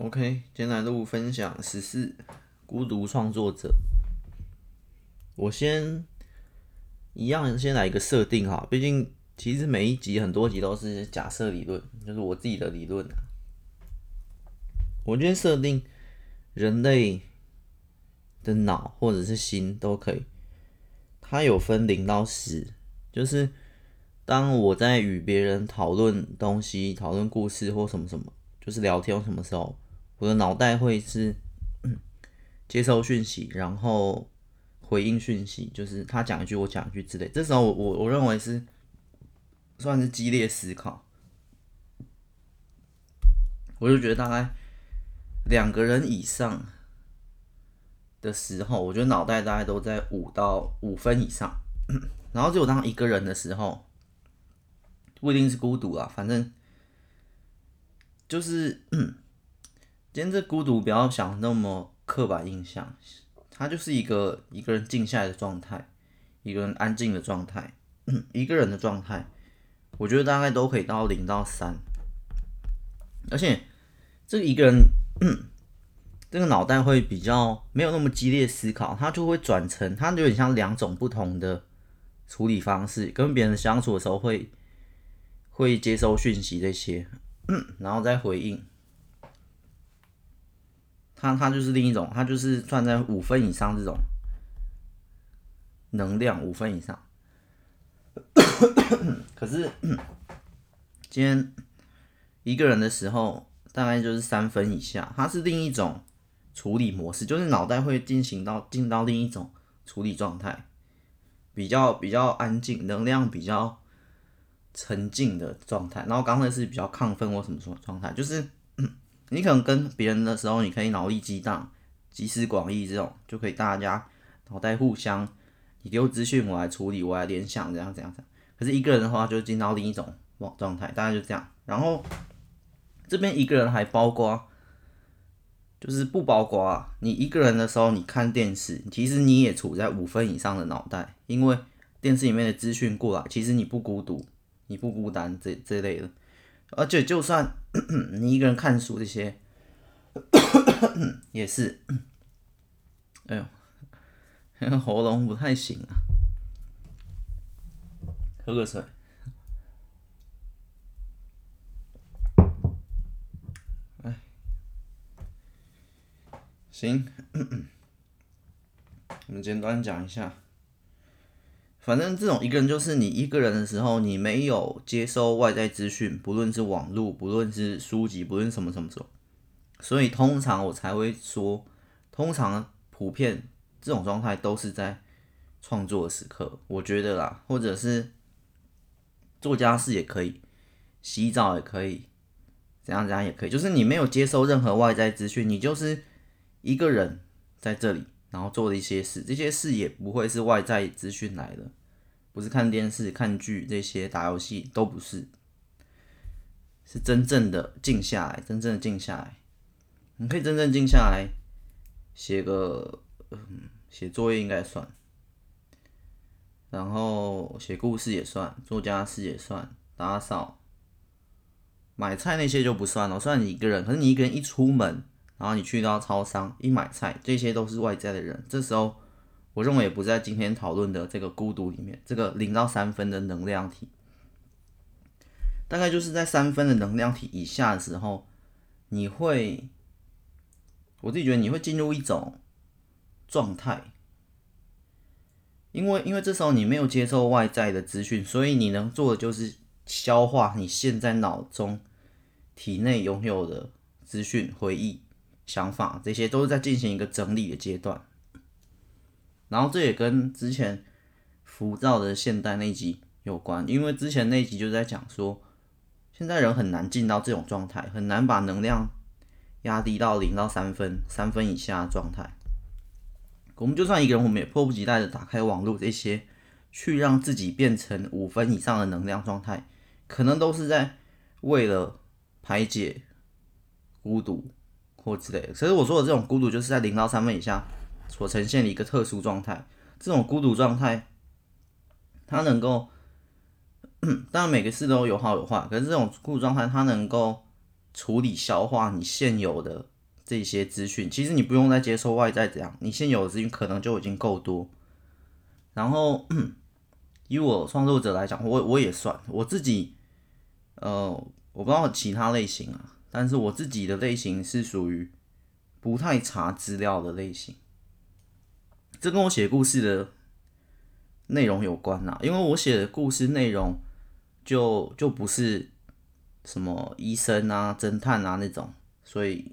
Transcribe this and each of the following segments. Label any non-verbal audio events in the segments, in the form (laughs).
OK，今天来录分享十四孤独创作者。我先一样先来一个设定哈，毕竟其实每一集很多集都是假设理论，就是我自己的理论。我今天设定人类的脑或者是心都可以，它有分零到十，就是当我在与别人讨论东西、讨论故事或什么什么，就是聊天什么时候。我的脑袋会是接收讯息，然后回应讯息，就是他讲一句，我讲一句之类。这时候我我我认为是算是激烈思考，我就觉得大概两个人以上的时候，我觉得脑袋大概都在五到五分以上。(clears throat) 然后只有当一个人的时候，不一定是孤独啊，反正就是。今天这孤独不要想那么刻板印象，它就是一个一个人静下来的状态，一个人安静的状态，(clears throat) 一个人的状态，我觉得大概都可以到零到三，而且这一个人，(clears throat) 这个脑袋会比较没有那么激烈思考，它就会转成，它有点像两种不同的处理方式，跟别人相处的时候会会接收讯息这些，(clears throat) 然后再回应。它它就是另一种，它就是算在五分以上这种能量，五分以上。可是今天一个人的时候，大概就是三分以下，它是另一种处理模式，就是脑袋会进行到进到另一种处理状态，比较比较安静，能量比较沉静的状态。然后刚才是比较亢奋或什么什么状态，就是。你可能跟别人的时候，你可以脑力激荡、集思广益这种，就可以大家脑袋互相，你给我资讯，我来处理，我来联想，这样这样这样。可是一个人的话，就进到另一种状态，大概就这样。然后这边一个人还包括，就是不包括啊你一个人的时候，你看电视，其实你也处在五分以上的脑袋，因为电视里面的资讯过来，其实你不孤独，你不孤单，这这类的。而且就算你一个人看书，这些也是，哎呦，喉咙不太行啊，喝个水。哎，行，(coughs) 我们简单讲一下。反正这种一个人就是你一个人的时候，你没有接收外在资讯，不论是网络，不论是书籍，不论什么什么什么，所以通常我才会说，通常普遍这种状态都是在创作的时刻，我觉得啦，或者是做家事也可以，洗澡也可以，怎样怎样也可以，就是你没有接收任何外在资讯，你就是一个人在这里，然后做的一些事，这些事也不会是外在资讯来的。不是看电视、看剧这些，打游戏都不是，是真正的静下来，真正的静下来。你可以真正静下来，写个嗯，写作业应该算，然后写故事也算，做家事也算，打扫、买菜那些就不算了。虽然你一个人，可是你一个人一出门，然后你去到超商一买菜，这些都是外在的人，这时候。我认为也不在今天讨论的这个孤独里面，这个零到三分的能量体，大概就是在三分的能量体以下的时候，你会，我自己觉得你会进入一种状态，因为因为这时候你没有接受外在的资讯，所以你能做的就是消化你现在脑中、体内拥有的资讯、回忆、想法，这些都是在进行一个整理的阶段。然后这也跟之前浮躁的现代那集有关，因为之前那集就在讲说，现在人很难进到这种状态，很难把能量压低到零到三分、三分以下的状态。我们就算一个人，我们也迫不及待的打开网络这些，去让自己变成五分以上的能量状态，可能都是在为了排解孤独或之类的。所以我说的这种孤独，就是在零到三分以下。所呈现的一个特殊状态，这种孤独状态，它能够，当然每个事都有好有坏，可是这种孤独状态，它能够处理消化你现有的这些资讯。其实你不用再接受外在这样，你现有的资讯可能就已经够多。然后以我创作者来讲，我我也算我自己，呃，我不知道其他类型啊，但是我自己的类型是属于不太查资料的类型。这跟我写故事的内容有关呐，因为我写的故事内容就就不是什么医生啊、侦探啊那种，所以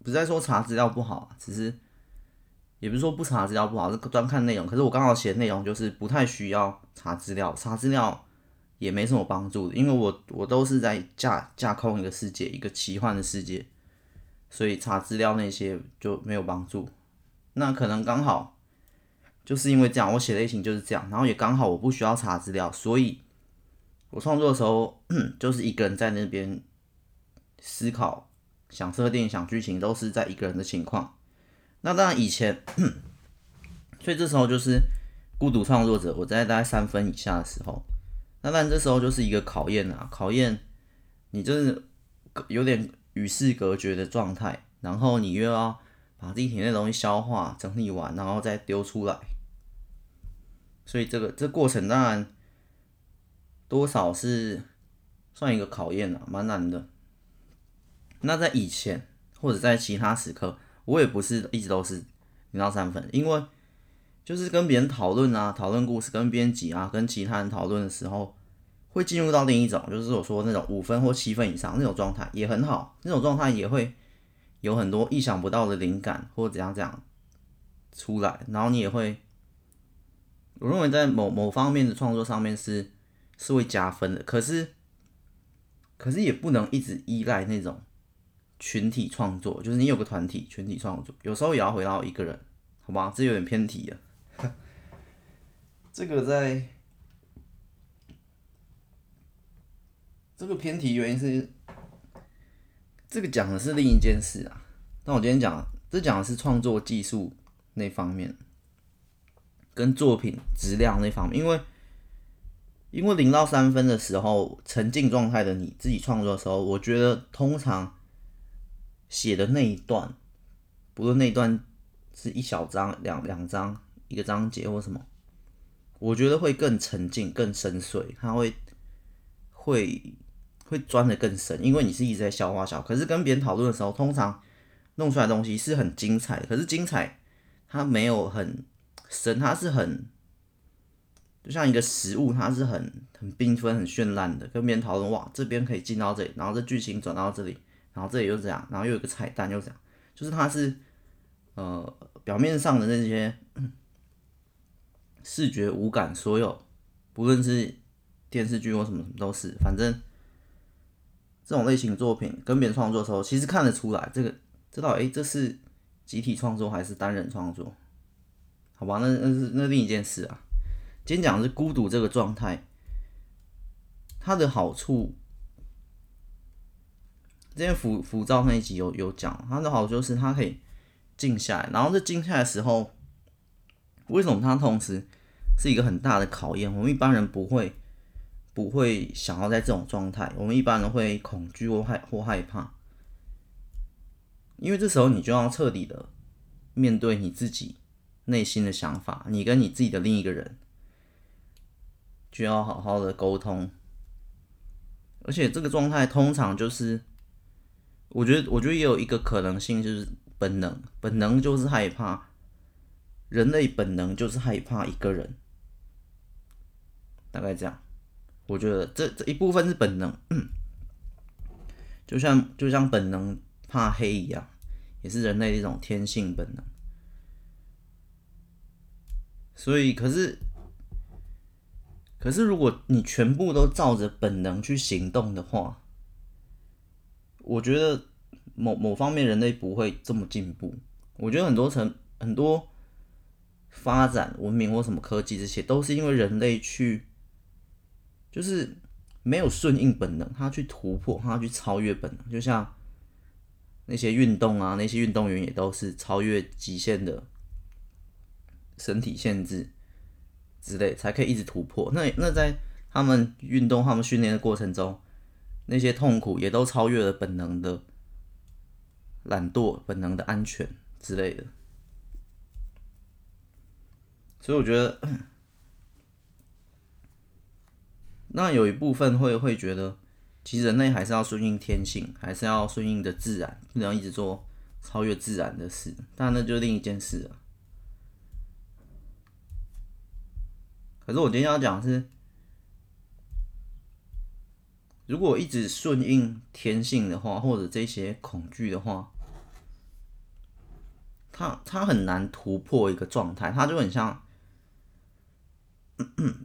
不是在说查资料不好，只是也不是说不查资料不好，是专看内容。可是我刚好写内容就是不太需要查资料，查资料也没什么帮助的，因为我我都是在架架空一个世界，一个奇幻的世界，所以查资料那些就没有帮助。那可能刚好。就是因为这样，我写类型就是这样，然后也刚好我不需要查资料，所以我创作的时候就是一个人在那边思考，想设定、想剧情，都是在一个人的情况。那当然以前，所以这时候就是孤独创作者，我在大概三分以下的时候，那当然这时候就是一个考验啊，考验你就是有点与世隔绝的状态，然后你又要把自己体内东西消化、整理完，然后再丢出来。所以这个这过程当然多少是算一个考验啊，蛮难的。那在以前或者在其他时刻，我也不是一直都是零到三分，因为就是跟别人讨论啊，讨论故事，跟编辑啊，跟其他人讨论的时候，会进入到另一种，就是我说那种五分或七分以上那种状态也很好，那种状态也会有很多意想不到的灵感或怎样怎样出来，然后你也会。我认为在某某方面的创作上面是是会加分的，可是可是也不能一直依赖那种群体创作，就是你有个团体群体创作，有时候也要回到一个人，好吧？这有点偏题了。这个在这个偏题原因是这个讲的是另一件事啊，那我今天讲这讲的是创作技术那方面。跟作品质量那方面，因为因为零到三分的时候，沉浸状态的你自己创作的时候，我觉得通常写的那一段，不论那一段是一小章、两两章、一个章节或什么，我觉得会更沉浸、更深邃，它会会会钻得更深，因为你是一直在消化小。可是跟别人讨论的时候，通常弄出来的东西是很精彩的，可是精彩它没有很。神，它是很，就像一个食物，它是很很缤纷、很绚烂的。跟别人讨论，哇，这边可以进到这里，然后这剧情转到这里，然后这里又这样，然后又有个彩蛋又这样，就是它是，呃，表面上的那些视觉五感，所有不论是电视剧或什么什么都是，反正这种类型作品跟别人创作的时候，其实看得出来，这个知道，哎，这是集体创作还是单人创作？好吧，那那是那另一件事啊。今天讲的是孤独这个状态，它的好处，之前浮浮躁那一集有有讲，它的好处就是它可以静下来，然后这静下来的时候，为什么它同时是一个很大的考验？我们一般人不会不会想要在这种状态，我们一般人会恐惧或害或害怕，因为这时候你就要彻底的面对你自己。内心的想法，你跟你自己的另一个人就要好好的沟通，而且这个状态通常就是，我觉得，我觉得也有一个可能性，就是本能，本能就是害怕，人类本能就是害怕一个人，大概这样，我觉得这这一部分是本能，就像就像本能怕黑一样，也是人类的一种天性本能。所以，可是，可是，如果你全部都照着本能去行动的话，我觉得某某方面人类不会这么进步。我觉得很多层很多发展文明或什么科技这些，都是因为人类去，就是没有顺应本能，他去突破，他去超越本能。就像那些运动啊，那些运动员也都是超越极限的。身体限制之类，才可以一直突破。那那在他们运动、他们训练的过程中，那些痛苦也都超越了本能的懒惰、本能的安全之类的。所以我觉得，那有一部分会会觉得，其实人类还是要顺应天性，还是要顺应的自然，不能一直做超越自然的事。但那就另一件事了。可是我今天要讲是，如果一直顺应天性的话，或者这些恐惧的话，它它很难突破一个状态，它就很像。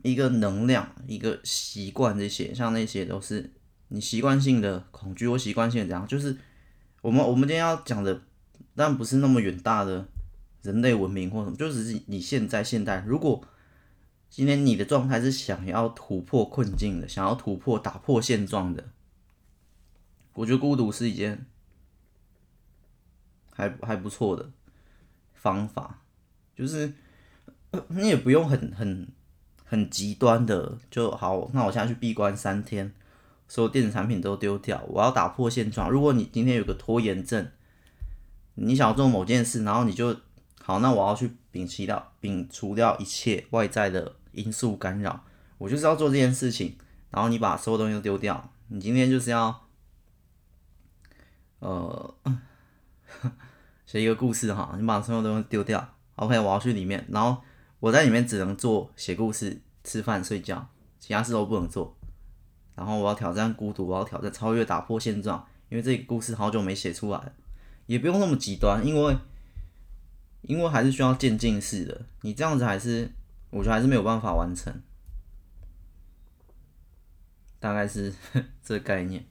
一个能量，一个习惯，这些像那些都是你习惯性的恐惧或习惯性的这样，就是我们我们今天要讲的，但不是那么远大的人类文明或什么，就只是你现在现代，如果今天你的状态是想要突破困境的，想要突破打破现状的，我觉得孤独是一件还还不错的方法，就是 (coughs) 你也不用很很。很极端的就好，那我现在去闭关三天，所有电子产品都丢掉。我要打破现状。如果你今天有个拖延症，你想要做某件事，然后你就好，那我要去摒弃掉、摒除掉一切外在的因素干扰，我就是要做这件事情。然后你把所有东西都丢掉，你今天就是要，呃，(laughs) 写一个故事哈，你把所有东西丢掉。OK，我要去里面，然后。我在里面只能做写故事、吃饭、睡觉，其他事都不能做。然后我要挑战孤独，我要挑战超越、打破现状，因为这个故事好久没写出来，也不用那么极端，因为因为还是需要渐进式的。你这样子还是，我觉得还是没有办法完成。大概是 (laughs) 这个概念。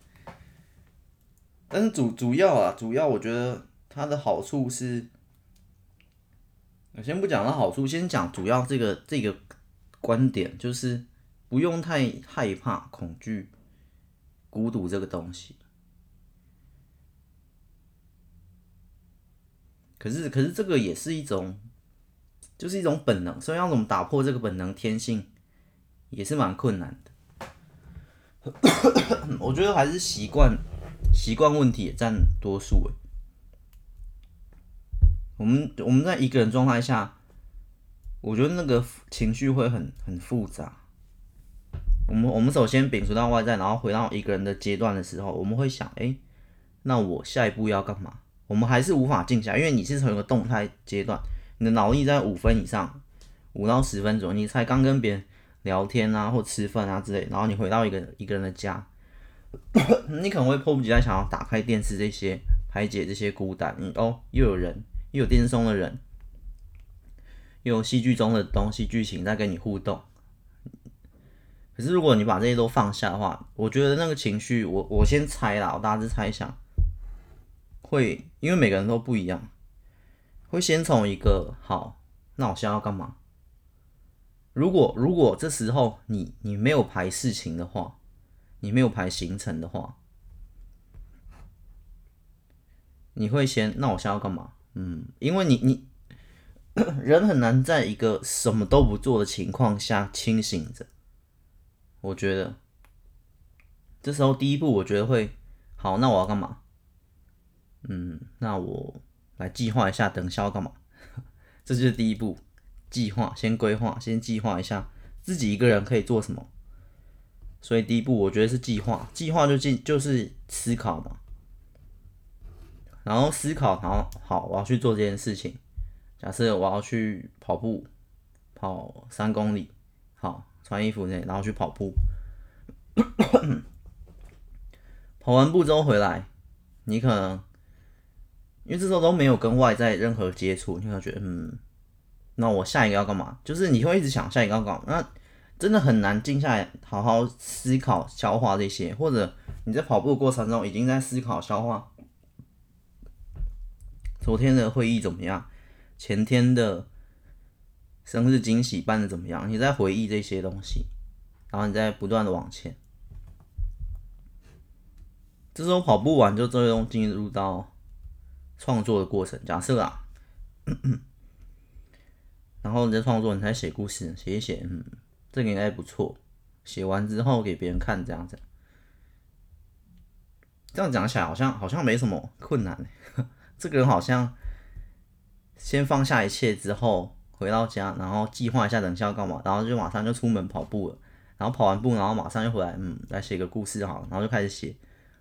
但是主主要啊，主要我觉得它的好处是。我先不讲它好处，先讲主要这个这个观点，就是不用太害怕、恐惧、孤独这个东西。可是，可是这个也是一种，就是一种本能，所以要怎么打破这个本能天性，也是蛮困难的。(coughs) 我觉得还是习惯，习惯问题也占多数。我们我们在一个人状态下，我觉得那个情绪会很很复杂。我们我们首先摒除到外在，然后回到一个人的阶段的时候，我们会想：哎，那我下一步要干嘛？我们还是无法静下，因为你是从一个动态阶段，你的脑力在五分以上，五到十分左右，你才刚跟别人聊天啊，或吃饭啊之类，然后你回到一个一个人的家，你可能会迫不及待想要打开电视这些排解这些孤单。你哦，又有人。又有电视中的人，有戏剧中的东西剧情在跟你互动。可是如果你把这些都放下的话，我觉得那个情绪，我我先猜啦，我大致猜想，会因为每个人都不一样，会先从一个好，那我现在要干嘛？如果如果这时候你你没有排事情的话，你没有排行程的话，你会先那我现在要干嘛？嗯，因为你你 (coughs) 人很难在一个什么都不做的情况下清醒着。我觉得这时候第一步，我觉得会好。那我要干嘛？嗯，那我来计划一下，等下要干嘛？(laughs) 这就是第一步，计划，先规划，先计划一下自己一个人可以做什么。所以第一步，我觉得是计划，计划就进就是思考嘛。然后思考，然后好，我要去做这件事情。假设我要去跑步，跑三公里，好，穿衣服那，然后去跑步。(coughs) 跑完步之后回来，你可能因为这时候都没有跟外在任何接触，你可能觉得嗯，那我下一个要干嘛？就是你会一直想下一个要干嘛，那真的很难静下来好好思考消化这些，或者你在跑步的过程中已经在思考消化。昨天的会议怎么样？前天的生日惊喜办的怎么样？你在回忆这些东西，然后你在不断的往前。这时候跑步完就最终进入到创作的过程。假设啊，然后你在创作，你在写故事，写一写，嗯，这个应该不错。写完之后给别人看，这样子。这样讲起来好像好像没什么困难。这个人好像先放下一切之后回到家，然后计划一下等下要干嘛，然后就马上就出门跑步了。然后跑完步，然后马上就回来，嗯，来写个故事好，然后就开始写。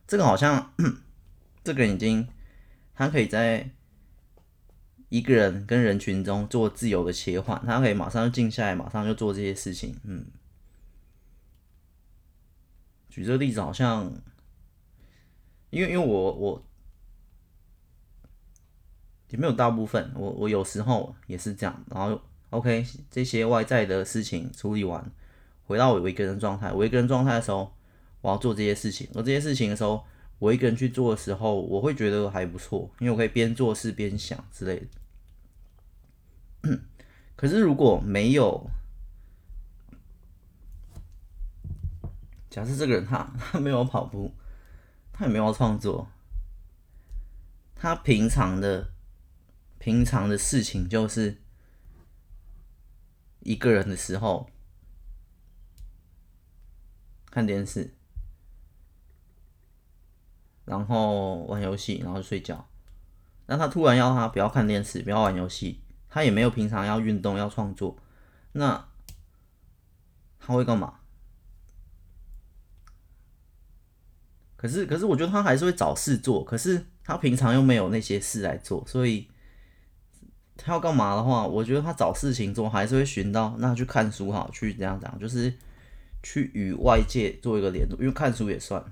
这个好像这个人已经他可以在一个人跟人群中做自由的切换，他可以马上就静下来，马上就做这些事情。嗯，举这个例子好像，因为因为我我也没有大部分，我我有时候也是这样。然后 OK，这些外在的事情处理完。回到我一个人状态，我一个人状态的时候，我要做这些事情。而这些事情的时候，我一个人去做的时候，我会觉得还不错，因为我可以边做事边想之类的。(clears throat) 可是如果没有，假设这个人他他没有跑步，他也没有创作，他平常的平常的事情就是一个人的时候。看电视，然后玩游戏，然后睡觉。那他突然要他不要看电视，不要玩游戏，他也没有平常要运动、要创作，那他会干嘛？可是，可是我觉得他还是会找事做。可是他平常又没有那些事来做，所以他要干嘛的话，我觉得他找事情做还是会寻到，那去看书好，去这样讲，就是。去与外界做一个联络，因为看书也算，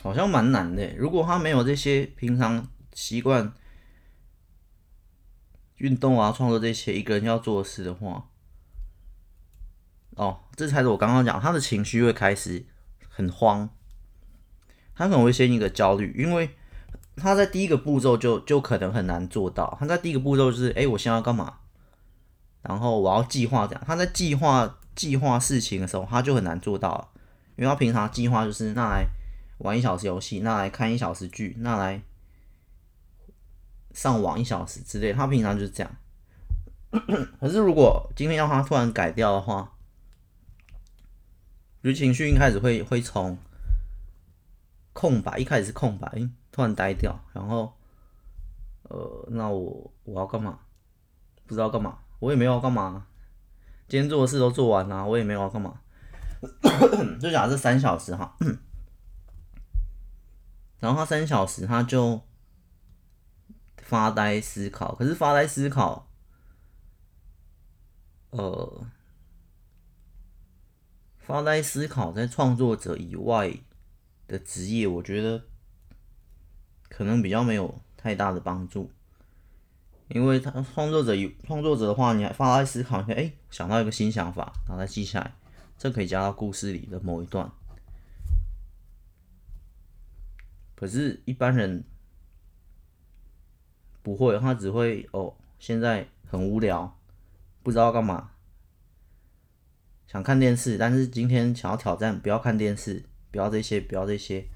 好像蛮难的。如果他没有这些平常习惯运动啊、创作这些一个人要做的事的话，哦，这才是我刚刚讲，他的情绪会开始很慌，他可能会先一个焦虑，因为。他在第一个步骤就就可能很难做到。他在第一个步骤就是，哎、我现在要干嘛？然后我要计划这样。他在计划计划事情的时候，他就很难做到，因为他平常计划就是那来玩一小时游戏，那来看一小时剧，那来上网一小时之类。他平常就是这样。(clears throat) 可是如果今天要他突然改掉的话，就情绪一开始会会从空白，一开始是空白。突然呆掉，然后，呃，那我我要干嘛？不知道干嘛，我也没有要干嘛。今天做的事都做完了，我也没有要干嘛。(coughs) 就假设三小时哈，(coughs) 然后他三小时他就发呆思考，可是发呆思考，呃，发呆思考在创作者以外的职业，我觉得。可能比较没有太大的帮助，因为他创作者有创作者的话，你还发来思考一下，哎，想到一个新想法，然后再记下来，这可以加到故事里的某一段。可是，一般人不会，他只会哦，现在很无聊，不知道干嘛，想看电视，但是今天想要挑战，不要看电视，不要这些，不要这些。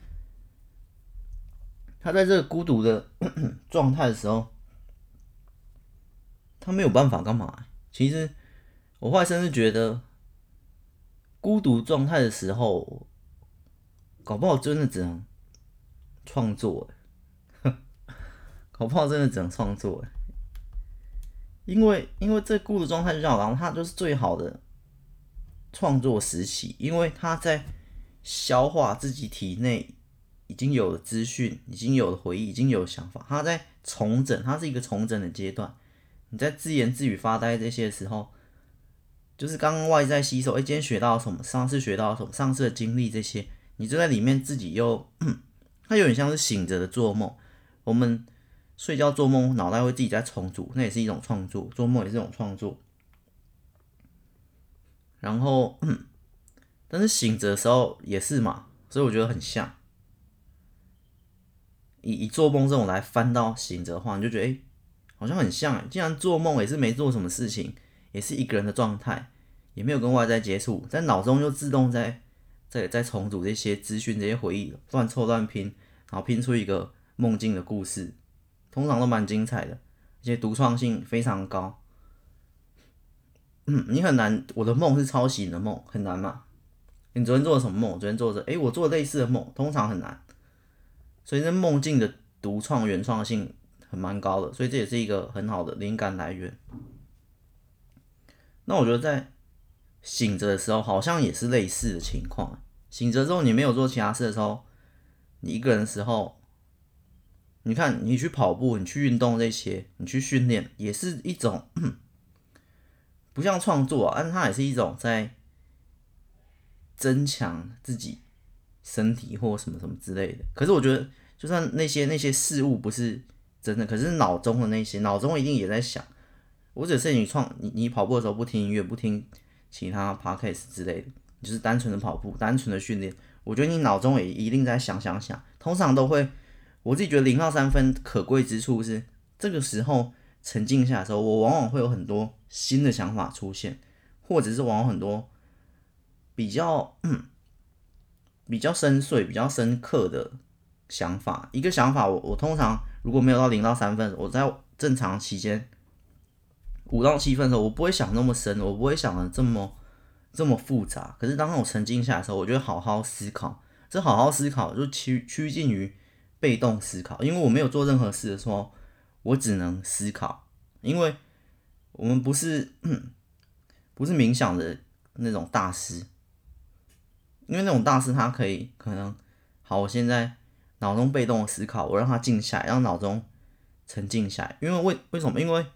他在这个孤独的 (coughs) 状态的时候，他没有办法干嘛？其实我后来甚至觉得，孤独状态的时候，搞不好真的只能创作，(laughs) 搞不好真的只能创作，因为因为这孤独状态就像我刚刚，他就是最好的创作时期，因为他在消化自己体内。已经有了资讯，已经有了回忆，已经有想法。他在重整，他是一个重整的阶段。你在自言自语、发呆这些时候，就是刚刚外在吸收。哎，今天学到了什么？上次学到了什么？上次的经历这些，你就在里面自己又，(clears throat) 它有点像是醒着的做梦。我们睡觉做梦，脑袋会自己在重组，那也是一种创作。做梦也是一种创作。然后，(clears throat) 但是醒着的时候也是嘛，所以我觉得很像。以以做梦这种来翻到醒着的话，你就觉得哎、好像很像哎。既然做梦也是没做什么事情，也是一个人的状态，也没有跟外在接触，在脑中就自动在在在重组这些资讯、这些回忆，乱凑乱拼，然后拼出一个梦境的故事，通常都蛮精彩的，而且独创性非常高。嗯，你很难。我的梦是抄袭你的梦，很难嘛？你昨天做了什么梦？昨天做着，诶，我做类似的梦，通常很难。所以那梦境的独创原创性很蛮高的，所以这也是一个很好的灵感来源。那我觉得在醒着的时候，好像也是类似的情况。醒着之后，你没有做其他事的时候，你一个人的时候，你看你去跑步，你去运动这些，你去训练，也是一种不像创作啊，但它也是一种在增强自己身体或什么什么之类的。可是我觉得，就算那些那些事物不是真的，可是脑中的那些，脑中一定也在想。我只是你创你你跑步的时候不听音乐，不听其他 podcast 之类的，你就是单纯的跑步，单纯的训练。我觉得你脑中也一定在想想想，通常都会。我自己觉得零到三分可贵之处是，这个时候沉静下的时候，我往往会有很多新的想法出现，或者是往往很多比较嗯比较深邃、比较深刻的想法。一个想法我，我通常如果没有到零到三分，我在正常期间五到七分的时候，我不会想那么深，我不会想的这么这么复杂。可是当我沉静下来的时候，我就会好好思考。这好好思考就趋趋近于。被动思考，因为我没有做任何事的时候，我只能思考。因为我们不是不是冥想的那种大师，因为那种大师他可以可能好，我现在脑中被动的思考，我让他静下来，让脑中沉静下来。因为为为什么？因为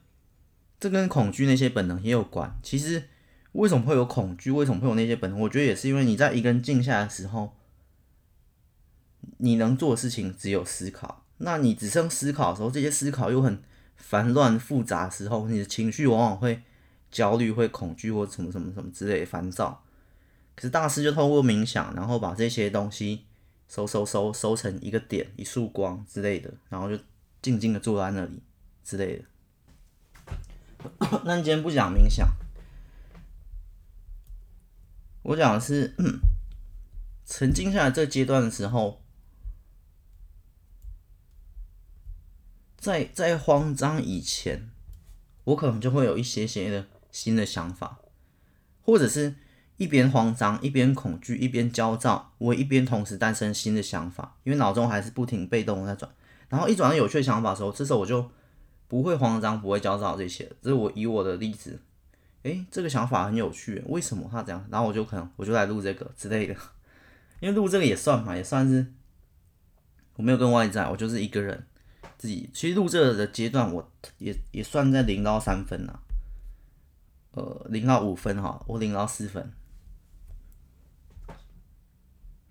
这跟恐惧那些本能也有关。其实为什么会有恐惧？为什么会有那些本能？我觉得也是因为你在一个人静下来的时候。你能做的事情只有思考，那你只剩思考的时候，这些思考又很烦乱复杂的时候，你的情绪往往会焦虑、会恐惧或什么什么什么之类的烦躁。可是大师就透过冥想，然后把这些东西收收收收成一个点、一束光之类的，然后就静静的坐在那里之类的。(coughs) 那你今天不讲冥想，我讲的是沉静下来这阶段的时候。在在慌张以前，我可能就会有一些些的新的想法，或者是一边慌张一边恐惧一边焦躁，我一边同时诞生新的想法，因为脑中还是不停被动在转，然后一转到有趣的想法的时候，这时候我就不会慌张，不会焦躁这些。这是我以我的例子，诶，这个想法很有趣，为什么他这样？然后我就可能我就来录这个之类的，(laughs) 因为录这个也算嘛，也算是我没有跟外在，我就是一个人。自己其实录这个的阶段，我也也算在零到三分了，呃，零到五分哈，我零到四分，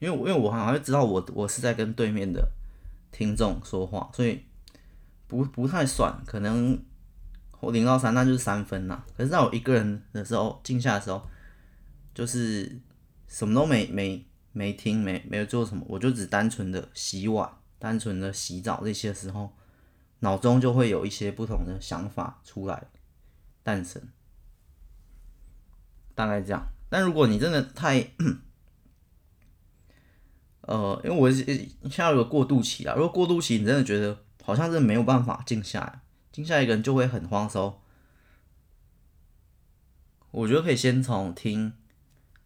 因为因为我好像会知道我我是在跟对面的听众说话，所以不不太算，可能我零到三那就是三分呐。可是在我一个人的时候，静下的时候，就是什么都没没没听，没没有做什么，我就只单纯的洗碗。单纯的洗澡这些时候，脑中就会有一些不同的想法出来诞生，大概这样。但如果你真的太，(coughs) 呃，因为我现在有个过渡期啊，如果过渡期你真的觉得好像是没有办法静下来，静下来一个人就会很慌的时候，我觉得可以先从听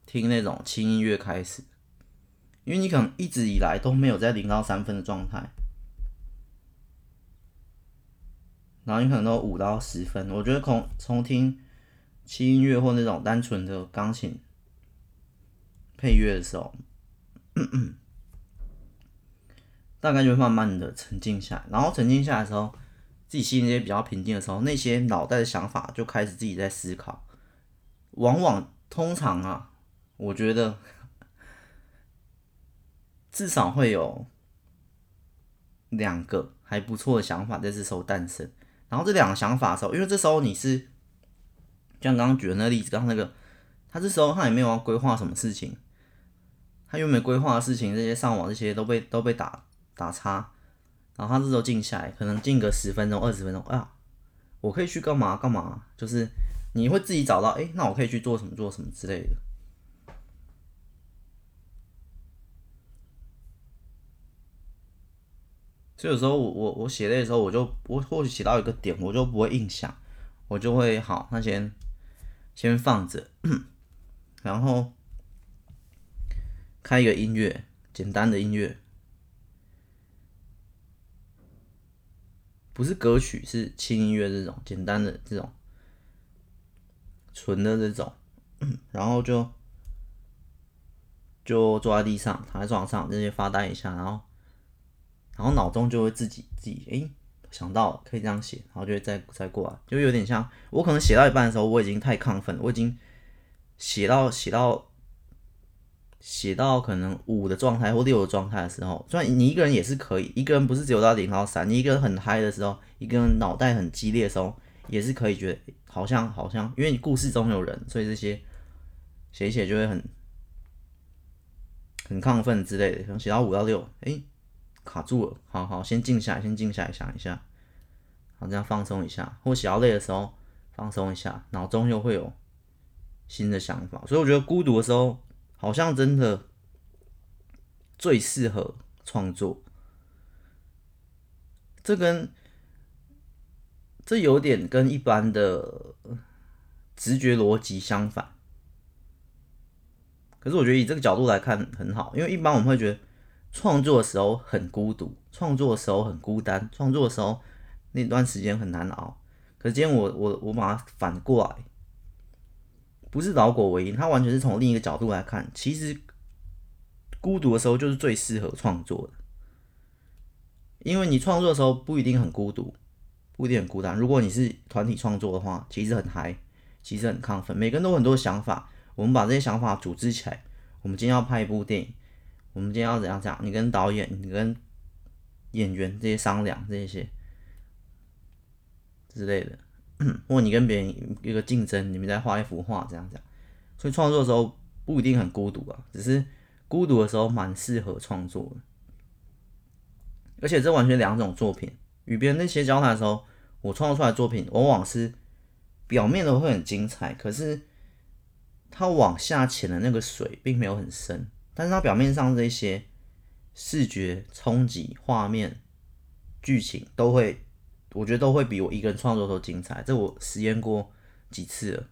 听那种轻音乐开始。因为你可能一直以来都没有在零到三分的状态，然后你可能都五到十分。我觉得从从听轻音乐或那种单纯的钢琴配乐的时候，大概就会慢慢的沉静下来。然后沉静下来的时候，自己心里也比较平静的时候，那些脑袋的想法就开始自己在思考。往往通常啊，我觉得。(laughs) 至少会有两个还不错的想法在这时候诞生，然后这两个想法的时候，因为这时候你是像刚刚举的那个例子，刚刚那个他这时候他也没有要规划什么事情，他又没规划的事情，这些上网这些都被都被打打叉，然后他这时候静下来，可能静个十分钟二十分钟啊，我可以去干嘛干嘛，就是你会自己找到，哎，那我可以去做什么做什么之类的。所以有时候我我我写累的时候，我就我或许写到一个点，我就不会硬想，我就会好，那先先放着，(coughs) 然后开一个音乐，简单的音乐，不是歌曲，是轻音乐这种简单的这种纯的这种，然后就就坐在地上，躺在床上，直接发呆一下，然后然后脑中就会自己自己诶。想到可以这样写，然后就会再再过来，就有点像我可能写到一半的时候，我已经太亢奋，我已经写到写到写到可能五的状态或六的状态的时候，虽然你一个人也是可以，一个人不是只有到零到三，你一个人很嗨的时候，一个人脑袋很激烈的时候，也是可以觉得好像好像，因为你故事中有人，所以这些写一写就会很很亢奋之类的，可能写到五到六，诶。卡住了，好好，先静下来，先静下来想一下，好，这样放松一下。或写到累的时候放松一下，脑中又会有新的想法。所以我觉得孤独的时候，好像真的最适合创作。这跟这有点跟一般的直觉逻辑相反。可是我觉得以这个角度来看很好，因为一般我们会觉得。创作的时候很孤独，创作的时候很孤单，创作的时候那段时间很难熬。可是今天我我我把它反过来，不是倒果为因，他完全是从另一个角度来看。其实孤独的时候就是最适合创作的，因为你创作的时候不一定很孤独，不一定很孤单。如果你是团体创作的话，其实很嗨，其实很亢奋，每个人都很多想法。我们把这些想法组织起来，我们今天要拍一部电影。我们今天要怎样讲？你跟导演、你跟演员这些商量这些之类的，或你跟别人一个竞争，你们在画一幅画，这样讲。所以创作的时候不一定很孤独啊，只是孤独的时候蛮适合创作的。而且这完全两种作品，与别人那些交谈的时候，我创作出来的作品往往是表面的会很精彩，可是它往下潜的那个水并没有很深。但是它表面上这些视觉冲击、画面、剧情都会，我觉得都会比我一个人创作都精彩。这我实验过几次了，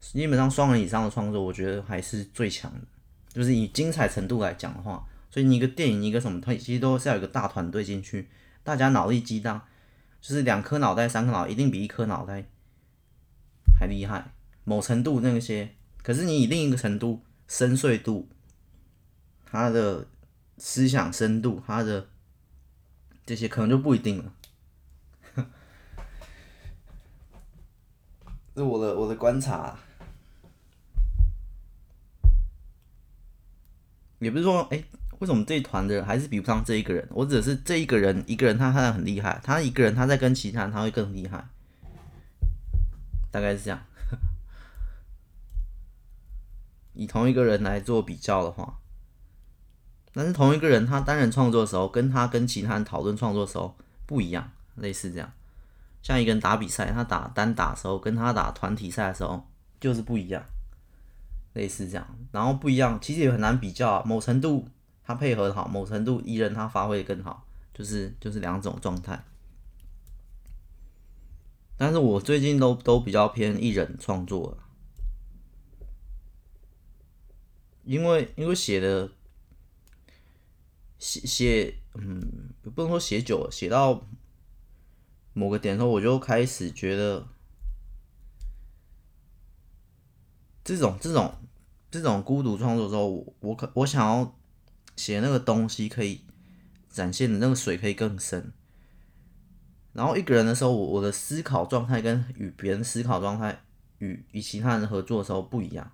基本上双人以上的创作，我觉得还是最强的。就是以精彩程度来讲的话，所以你一个电影、一个什么，它其实都是要有个大团队进去，大家脑力激荡，就是两颗脑袋、三颗脑，一定比一颗脑袋还厉害。某程度那些，可是你以另一个程度深邃度。他的思想深度，他的这些可能就不一定了。是我的我的观察，也不是说，哎，为什么这一团的人还是比不上这一个人？我只是这一个人，一个人他他很厉害，他一个人他在跟其他人他会更厉害，大概是这样。(laughs) 以同一个人来做比较的话。但是同一个人，他单人创作的时候，跟他跟其他人讨论创作的时候不一样，类似这样。像一个人打比赛，他打单打的时候，跟他打团体赛的时候就是不一样，类似这样。然后不一样，其实也很难比较啊。某程度他配合的好，某程度一人他发挥的更好，就是就是两种状态。但是我最近都都比较偏一人创作，因为因为写的。写写，嗯，不能说写久了，写到某个点的时候，我就开始觉得，这种这种这种孤独创作的时候，我我可我想要写那个东西可以展现的那个水可以更深。然后一个人的时候，我我的思考状态跟与别人思考状态与与其他人合作的时候不一样。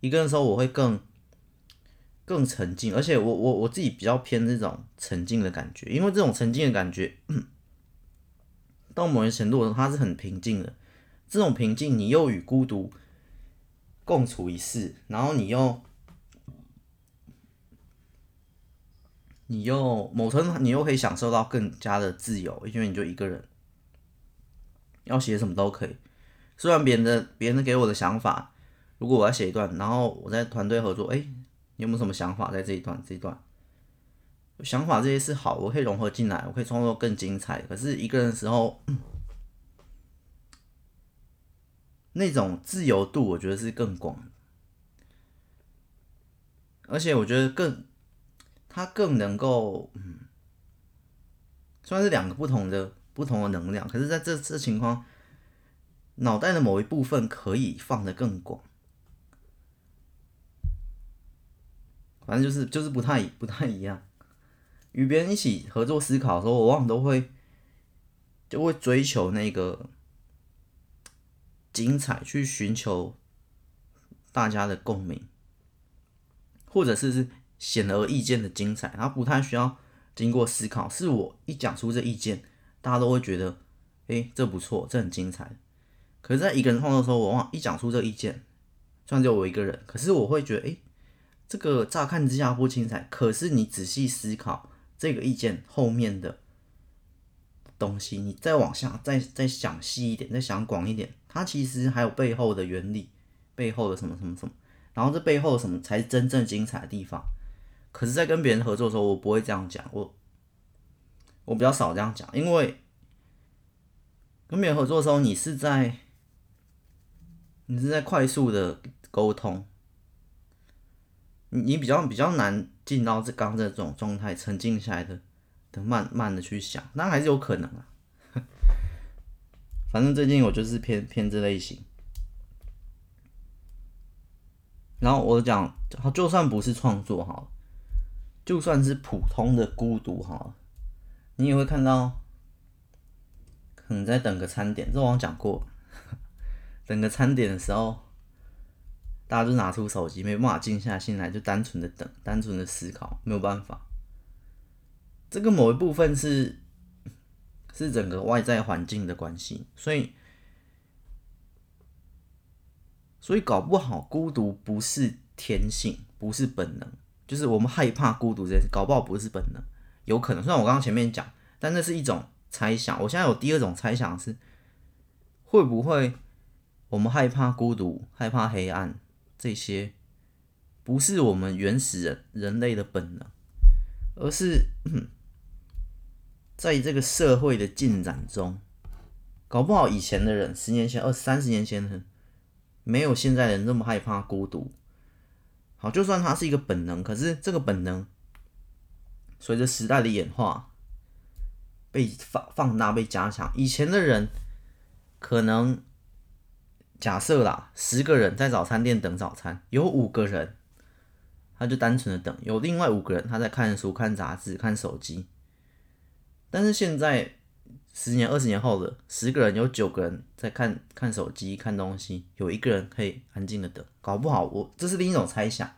一个人的时候，我会更。更沉静，而且我我我自己比较偏这种沉静的感觉，因为这种沉静的感觉，(clears throat) 到某些程度的时候，它是很平静的。这种平静，你又与孤独共处一室，然后你又你又某程度，你又可以享受到更加的自由，因为你就一个人，要写什么都可以。虽然别人的别人给我的想法，如果我要写一段，然后我在团队合作，哎。你有没有什么想法在这一段？这一段想法这些是好，我可以融合进来，我可以创作更精彩。可是一个人的时候，那种自由度，我觉得是更广，而且我觉得更，它更能够，嗯，虽然是两个不同的不同的能量，可是在这这情况，脑袋的某一部分可以放得更广。反正就是就是不太不太一样。与别人一起合作思考的时候，我往往都会就会追求那个精彩，去寻求大家的共鸣，或者是是显而易见的精彩，然后不太需要经过思考。是我一讲出这意见，大家都会觉得，哎，这不错，这很精彩。可是，在一个人创作的时候，我往往一讲出这意见，虽然只有我一个人，可是我会觉得，哎。这个乍看之下不精彩，可是你仔细思考这个意见后面的东西，你再往下再再想细一点，再想广一点，它其实还有背后的原理，背后的什么什么什么，然后这背后什么才是真正精彩的地方。可是，在跟别人合作的时候，我不会这样讲，我我比较少这样讲，因为跟别人合作的时候，你是在你是在快速的沟通。你比较比较难进到这刚这种状态，沉静下来的，的慢慢的去想，那还是有可能啊。(laughs) 反正最近我就是偏偏这类型。然后我讲，就算不是创作哈，就算是普通的孤独哈，你也会看到，可能在等个餐点，这我讲过，(laughs) 等个餐点的时候。大家就拿出手机，没办法静下心来，就单纯的等，单纯的思考，没有办法。这个某一部分是是整个外在环境的关系，所以所以搞不好孤独不是天性，不是本能，就是我们害怕孤独这件事，搞不好不是本能，有可能。虽然我刚刚前面讲，但那是一种猜想。我现在有第二种猜想是，会不会我们害怕孤独，害怕黑暗？这些不是我们原始人人类的本能，而是在这个社会的进展中，搞不好以前的人，十年前、二三十年前的人，没有现在的人那么害怕孤独。好，就算它是一个本能，可是这个本能随着时代的演化被放放大、被加强。以前的人可能。假设啦，十个人在早餐店等早餐，有五个人他就单纯的等，有另外五个人他在看书、看杂志、看手机。但是现在十年、二十年后的十个人，有九个人在看看手机、看东西，有一个人可以安静的等。搞不好我这是另一种猜想，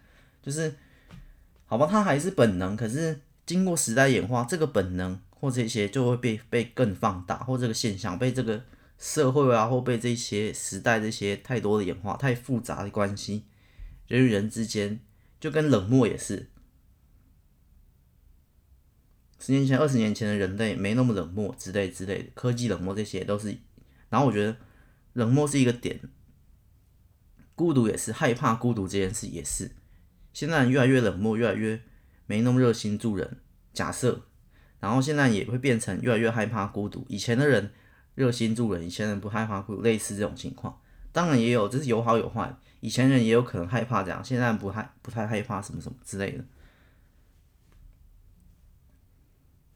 就是好吧，他还是本能，可是经过时代演化，这个本能或这些就会被被更放大，或这个现象被这个。社会啊，或被这些时代这些太多的演化、太复杂的关系，人与人之间就跟冷漠也是。十年前、二十年前的人类没那么冷漠之类之类的，科技冷漠这些都是。然后我觉得冷漠是一个点，孤独也是，害怕孤独这件事也是。现在越来越冷漠，越来越没那么热心助人。假设，然后现在也会变成越来越害怕孤独。以前的人。热心助人，以前人不害怕，会有类似这种情况。当然也有，这是有好有坏。以前人也有可能害怕这样，现在不害不太害怕什么什么之类的。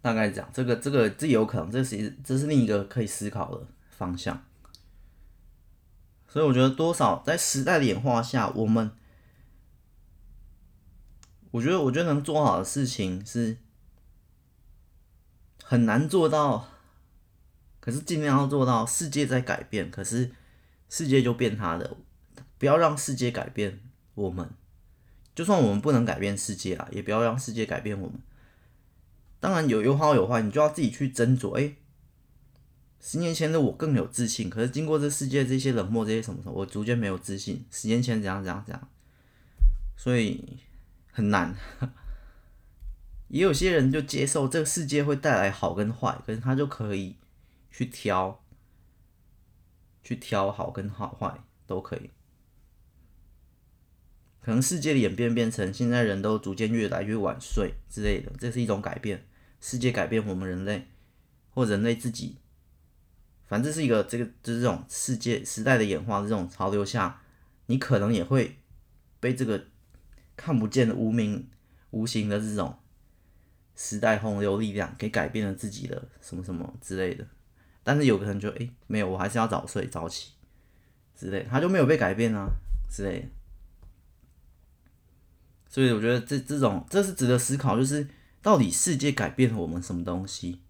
大概讲，这个这个这有可能，这是这是另一个可以思考的方向。所以我觉得多少在时代的演化下，我们我觉得我觉得能做好的事情是很难做到。可是尽量要做到世界在改变，可是世界就变他的，不要让世界改变我们。就算我们不能改变世界啊，也不要让世界改变我们。当然有有好有坏，你就要自己去斟酌。诶，十年前的我更有自信，可是经过这世界这些冷漠这些什么什么，我逐渐没有自信。十年前怎样怎样怎样，所以很难。(laughs) 也有些人就接受这个世界会带来好跟坏，可是他就可以。去挑，去挑好跟好坏都可以。可能世界的演变变成现在人都逐渐越来越晚睡之类的，这是一种改变。世界改变我们人类，或人类自己反正是一个这个就是这种世界时代的演化这种潮流下，你可能也会被这个看不见的无名无形的这种时代洪流力量给改变了自己的什么什么之类的。但是有个人就哎，没有，我还是要早睡早起之类，他就没有被改变啊之类的。所以我觉得这这种这是值得思考，就是到底世界改变了我们什么东西？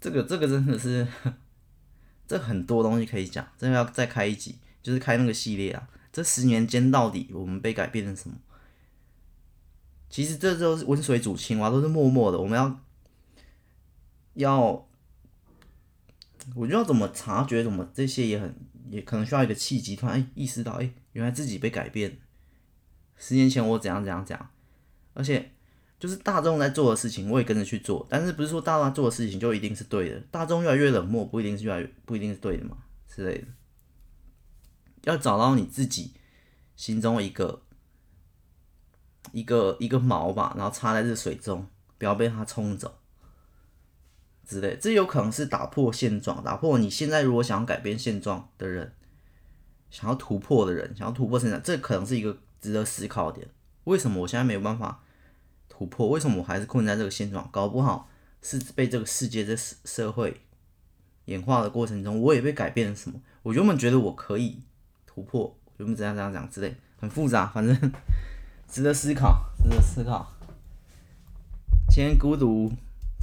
这个这个真的是，(laughs) 这很多东西可以讲，真的要再开一集，就是开那个系列啊。这十年间到底我们被改变了什么？其实这都是温水煮青蛙，都是默默的。我们要要，我就要怎么察觉，怎么这些也很也可能需要一个契机，突然哎意识到，哎，原来自己被改变。十年前我怎样怎样怎样，而且。就是大众在做的事情，我也跟着去做，但是不是说大众做的事情就一定是对的？大众越来越冷漠，不一定是越来越不一定是对的嘛之类的。要找到你自己心中一个一个一个锚吧，然后插在这水中，不要被它冲走之类。这有可能是打破现状，打破你现在如果想要改变现状的人，想要突破的人，想要突破现在，这可能是一个值得思考的点。为什么我现在没有办法？突破？为什么我还是困在这个现状？搞不好是被这个世界、这社会演化的过程中，我也被改变了什么？我原本觉得我可以突破，原本怎样怎样讲之类，很复杂，反正 (laughs) 值得思考，值得思考。今天孤独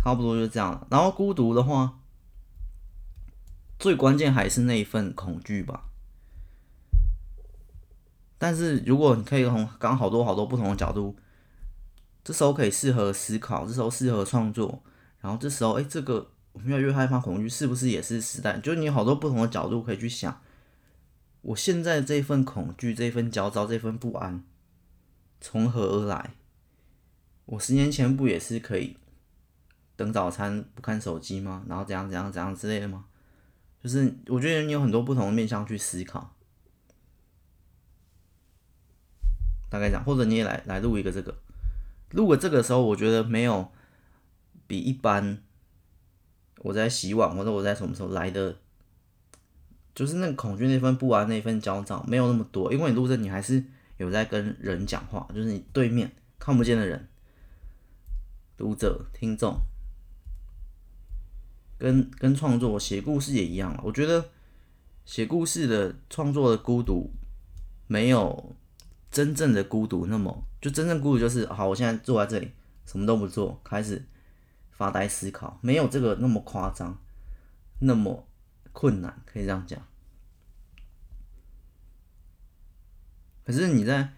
差不多就这样了。然后孤独的话，最关键还是那一份恐惧吧。但是如果你可以从刚好多好多不同的角度。这时候可以适合思考，这时候适合创作，然后这时候，哎，这个我越来越害怕恐惧，是不是也是时代？就是你有好多不同的角度可以去想，我现在这份恐惧、这份焦躁、这份不安，从何而来？我十年前不也是可以等早餐不看手机吗？然后怎样怎样怎样之类的吗？就是我觉得你有很多不同的面向去思考，大概讲，或者你也来来录一个这个。如果这个时候我觉得没有比一般我在洗碗或者我在什么时候来的，就是那个恐惧、那份不安、那份焦躁没有那么多，因为你录着你还是有在跟人讲话，就是你对面看不见的人，读者、听众，跟跟创作写故事也一样，我觉得写故事的创作的孤独没有。真正的孤独，那么就真正孤独就是好，我现在坐在这里，什么都不做，开始发呆思考，没有这个那么夸张，那么困难，可以这样讲。可是你在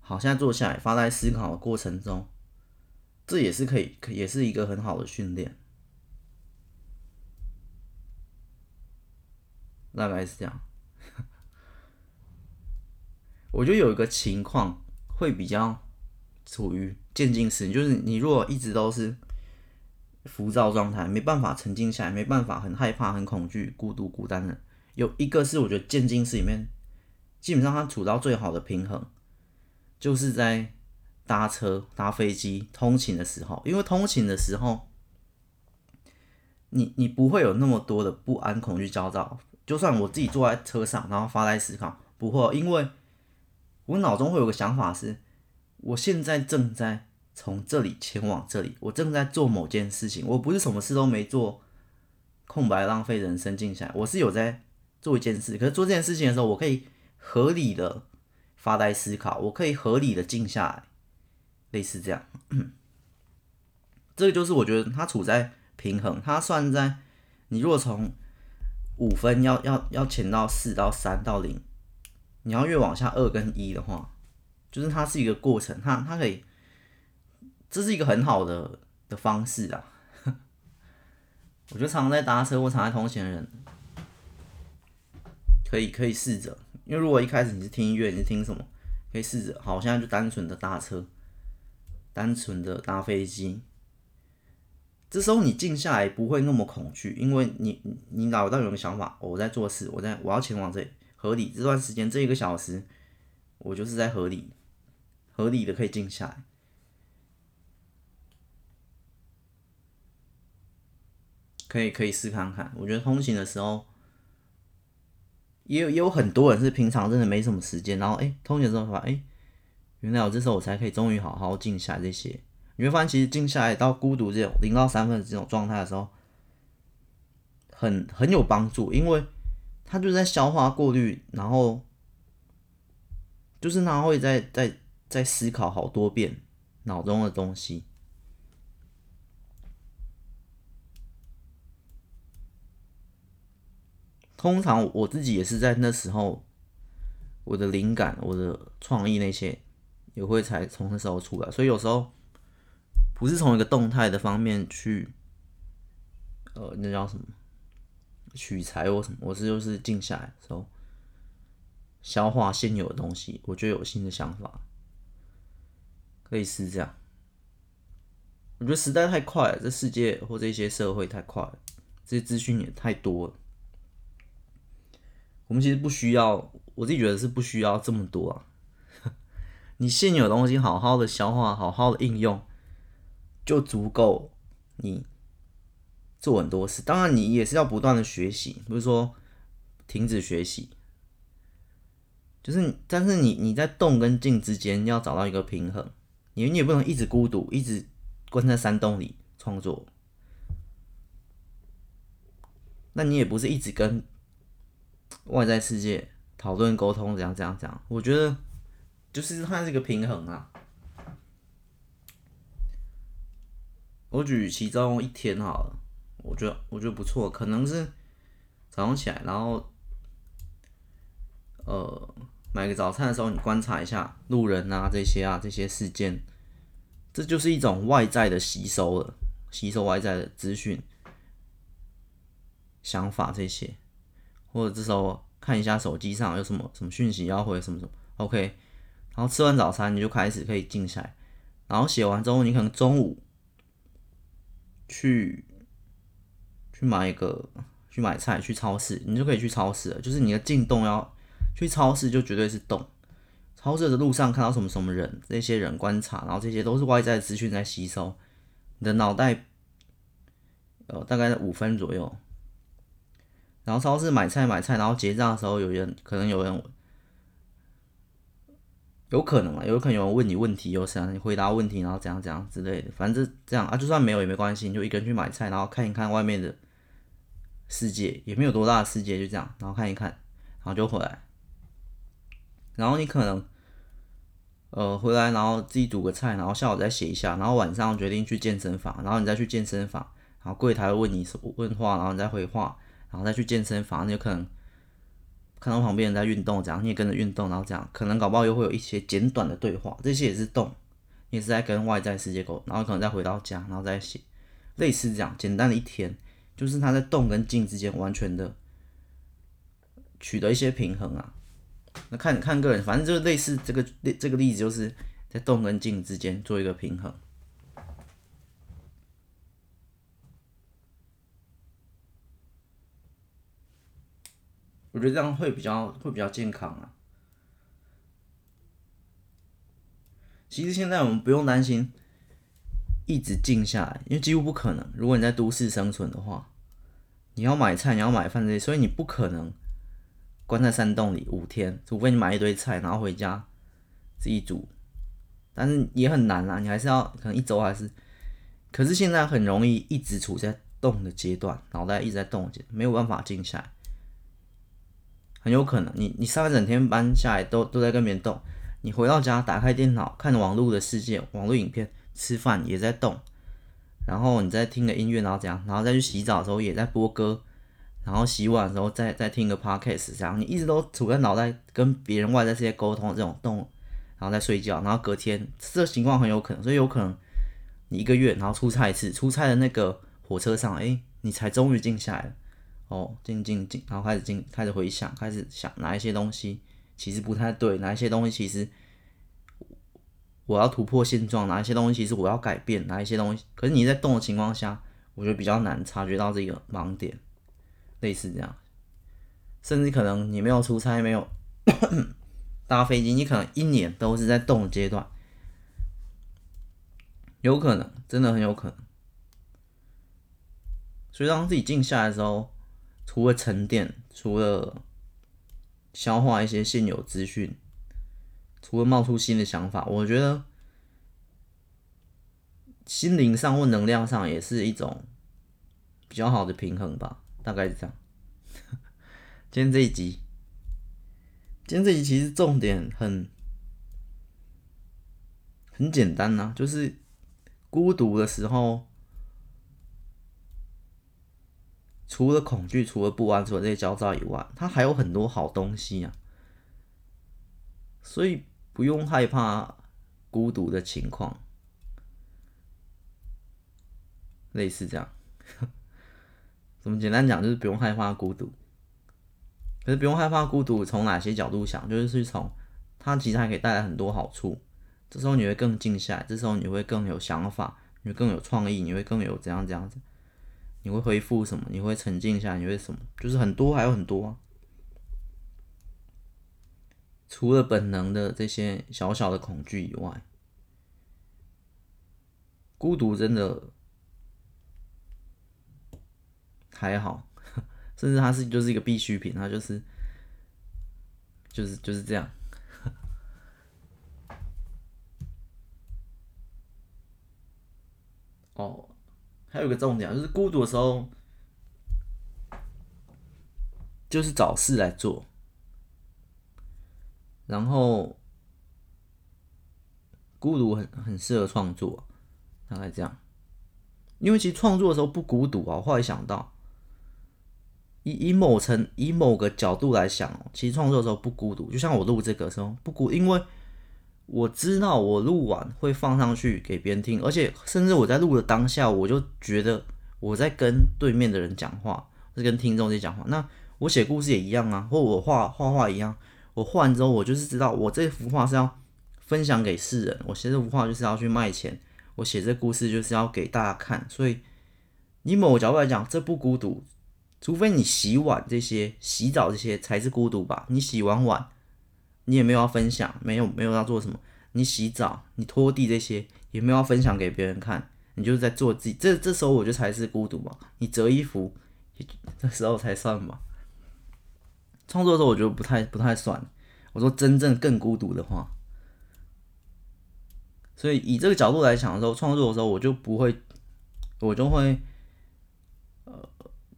好，现在坐下来发呆思考的过程中，这也是可以，也是一个很好的训练，大概是这样。我觉得有一个情况会比较处于渐进式，就是你如果一直都是浮躁状态，没办法沉静下来，没办法很害怕、很恐惧、孤独、孤单的。有一个是我觉得渐进式里面，基本上它处到最好的平衡，就是在搭车、搭飞机、通勤的时候，因为通勤的时候，你你不会有那么多的不安、恐惧、焦躁。就算我自己坐在车上，然后发呆思考，不会，因为。我脑中会有个想法是，我现在正在从这里前往这里，我正在做某件事情，我不是什么事都没做，空白浪费人生静下来，我是有在做一件事。可是做这件事情的时候，我可以合理的发呆思考，我可以合理的静下来，类似这样。这个就是我觉得它处在平衡，它算在你如果从五分要要要潜到四到三到零。你要越往下二跟一的话，就是它是一个过程，它它可以，这是一个很好的的方式啊。(laughs) 我觉得常常在搭车或常在通勤的人，可以可以试着，因为如果一开始你是听音乐，你是听什么，可以试着，好，我现在就单纯的搭车，单纯的搭飞机，这时候你静下来不会那么恐惧，因为你你脑袋有个想法，我在做事，我在我要前往这里。合理这段时间这一个小时，我就是在合理，合理的可以静下来。可以可以试看看。我觉得通勤的时候，也有也有很多人是平常真的没什么时间，然后哎，通勤的时候发现哎，原来我这时候我才可以终于好好静下来。这些你会发现，其实静下来到孤独这种零到三分这种状态的时候，很很有帮助，因为他就在消化过滤，然后就是他会在在在思考好多遍脑中的东西。通常我自己也是在那时候，我的灵感、我的创意那些也会才从那时候出来，所以有时候不是从一个动态的方面去，呃，那叫什么取材或什么，我是就是静下来的时候，消化现有的东西，我就有新的想法，类似这样。我觉得时代太快了，这世界或这一些社会太快了，这些资讯也太多了。我们其实不需要，我自己觉得是不需要这么多啊。(laughs) 你现有的东西好好的消化，好好的应用，就足够你做很多事。当然，你也是要不断的学习，不是说停止学习。就是，但是你你在动跟静之间要找到一个平衡。你你也不能一直孤独，一直关在山洞里创作。那你也不是一直跟。外在世界讨论沟通怎样怎样怎样，我觉得就是它是一个平衡啊。我举其中一天好了，我觉得我觉得不错，可能是早上起来，然后呃买个早餐的时候，你观察一下路人啊这些啊这些事件，这就是一种外在的吸收了，吸收外在的资讯、想法这些。或者这时候看一下手机上有什么什么讯息要回什么什么，OK，然后吃完早餐你就开始可以静下来，然后写完之后你可能中午去去买一个去买菜去超市，你就可以去超市了。就是你的进动要去超市就绝对是动，超市的路上看到什么什么人，这些人观察，然后这些都是外在资讯在吸收，你的脑袋呃大概五分左右。然后超市买菜买菜，然后结账的时候，有人可能有人有可能啊，有可能有人问你问题，有时你回答问题，然后怎样怎样之类的，反正这样啊，就算没有也没关系，你就一个人去买菜，然后看一看外面的世界，也没有多大的世界，就这样，然后看一看，然后就回来。然后你可能呃回来，然后自己煮个菜，然后下午再写一下，然后晚上决定去健身房，然后你再去健身房，然后柜台问你问话，然后你再回话。然后再去健身房，你有可能看到旁边人在运动，这样你也跟着运动，然后这样可能搞不好又会有一些简短的对话，这些也是动，也是在跟外在世界沟通，然后可能再回到家，然后再写，类似这样简单的一天，就是他在动跟静之间完全的取得一些平衡啊。那看看个人，反正就是类似这个例这个例子，就是在动跟静之间做一个平衡。我觉得这样会比较会比较健康啊。其实现在我们不用担心一直静下来，因为几乎不可能。如果你在都市生存的话，你要买菜，你要买饭这些，所以你不可能关在山洞里五天，除非你买一堆菜，然后回家自己煮。但是也很难啊，你还是要可能一周还是。可是现在很容易一直处在动的阶段，脑袋一直在动，没有办法静下来。很有可能。你，你上一整天班下来都都在跟别人动，你回到家打开电脑看网络的世界，网络影片，吃饭也在动，然后你再听个音乐，然后怎样，然后再去洗澡的时候也在播歌，然后洗碗的时候再再听个 podcast，这样。你一直都处在脑袋跟别人外在世界沟通这种动，然后再睡觉，然后隔天这情况很有可能，所以有可能你一个月然后出差一次，出差的那个火车上，哎，你才终于静下来了。哦，静静静，然后开始静，开始回想，开始想哪一些东西其实不太对，哪一些东西其实我要突破现状，哪一些东西其实我要改变，哪一些东西，可是你在动的情况下，我觉得比较难察觉到这个盲点，类似这样，甚至可能你没有出差，没有 (coughs) 搭飞机，你可能一年都是在动的阶段，有可能，真的很有可能。所以当自己静下来的时候，除了沉淀，除了消化一些现有资讯，除了冒出新的想法，我觉得心灵上或能量上也是一种比较好的平衡吧，大概是这样。今天这一集，今天这一集其实重点很很简单呐、啊，就是孤独的时候。除了恐惧，除了不安，除了这些焦躁以外，它还有很多好东西啊。所以不用害怕孤独的情况，类似这样。(laughs) 怎么简单讲，就是不用害怕孤独。可是不用害怕孤独，从哪些角度想，就是从它其实还可以带来很多好处。这时候你会更静下来，这时候你会更有想法，你会更有创意，你会更有怎样怎样子。你会恢复什么？你会沉静下？你会什么？就是很多，还有很多啊。除了本能的这些小小的恐惧以外，孤独真的还好，(laughs) 甚至它是就是一个必需品，它就是就是就是这样。(laughs) 哦。还有个重点，就是孤独的时候，就是找事来做，然后孤独很很适合创作，大概这样。因为其实创作的时候不孤独啊，我后来想到，以以某层以某个角度来想，其实创作的时候不孤独，就像我录这个时候不孤，因为。我知道我录完会放上去给别人听，而且甚至我在录的当下，我就觉得我在跟对面的人讲话，是跟听众在讲话。那我写故事也一样啊，或我画画画一样。我画完之后，我就是知道我这幅画是要分享给世人，我写这幅画就是要去卖钱，我写这故事就是要给大家看。所以，你某个角度来讲，这不孤独，除非你洗碗这些、洗澡这些才是孤独吧？你洗完碗。你也没有要分享，没有没有要做什么。你洗澡、你拖地这些也没有要分享给别人看，你就是在做自己。这这时候我觉得才是孤独嘛。你折衣服，这时候才算嘛。创作的时候我觉得不太不太算。我说真正更孤独的话，所以以这个角度来讲的时候，创作的时候我就不会，我就会，呃，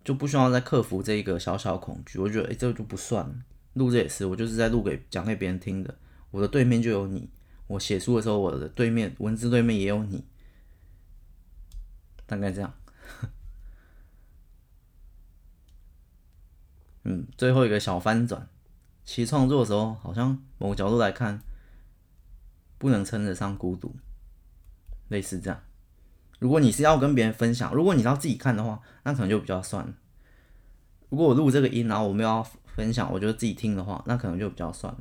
就不需要再克服这一个小小恐惧。我觉得哎、这个就不算了。录这也是，我就是在录给讲给别人听的。我的对面就有你，我写书的时候，我的对面文字对面也有你，大概这样。嗯，最后一个小翻转，其实创作的时候，好像某个角度来看，不能称得上孤独，类似这样。如果你是要跟别人分享，如果你要自己看的话，那可能就比较算了。如果我录这个音，然后我们要。分享，我觉得自己听的话，那可能就比较算了。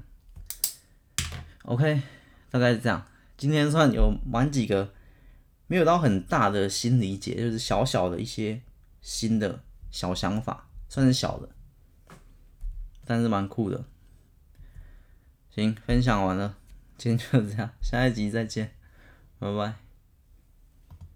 OK，大概是这样。今天算有蛮几个没有到很大的新理解，就是小小的一些新的小想法，算是小的，但是蛮酷的。行，分享完了，今天就是这样，下一集再见，拜拜。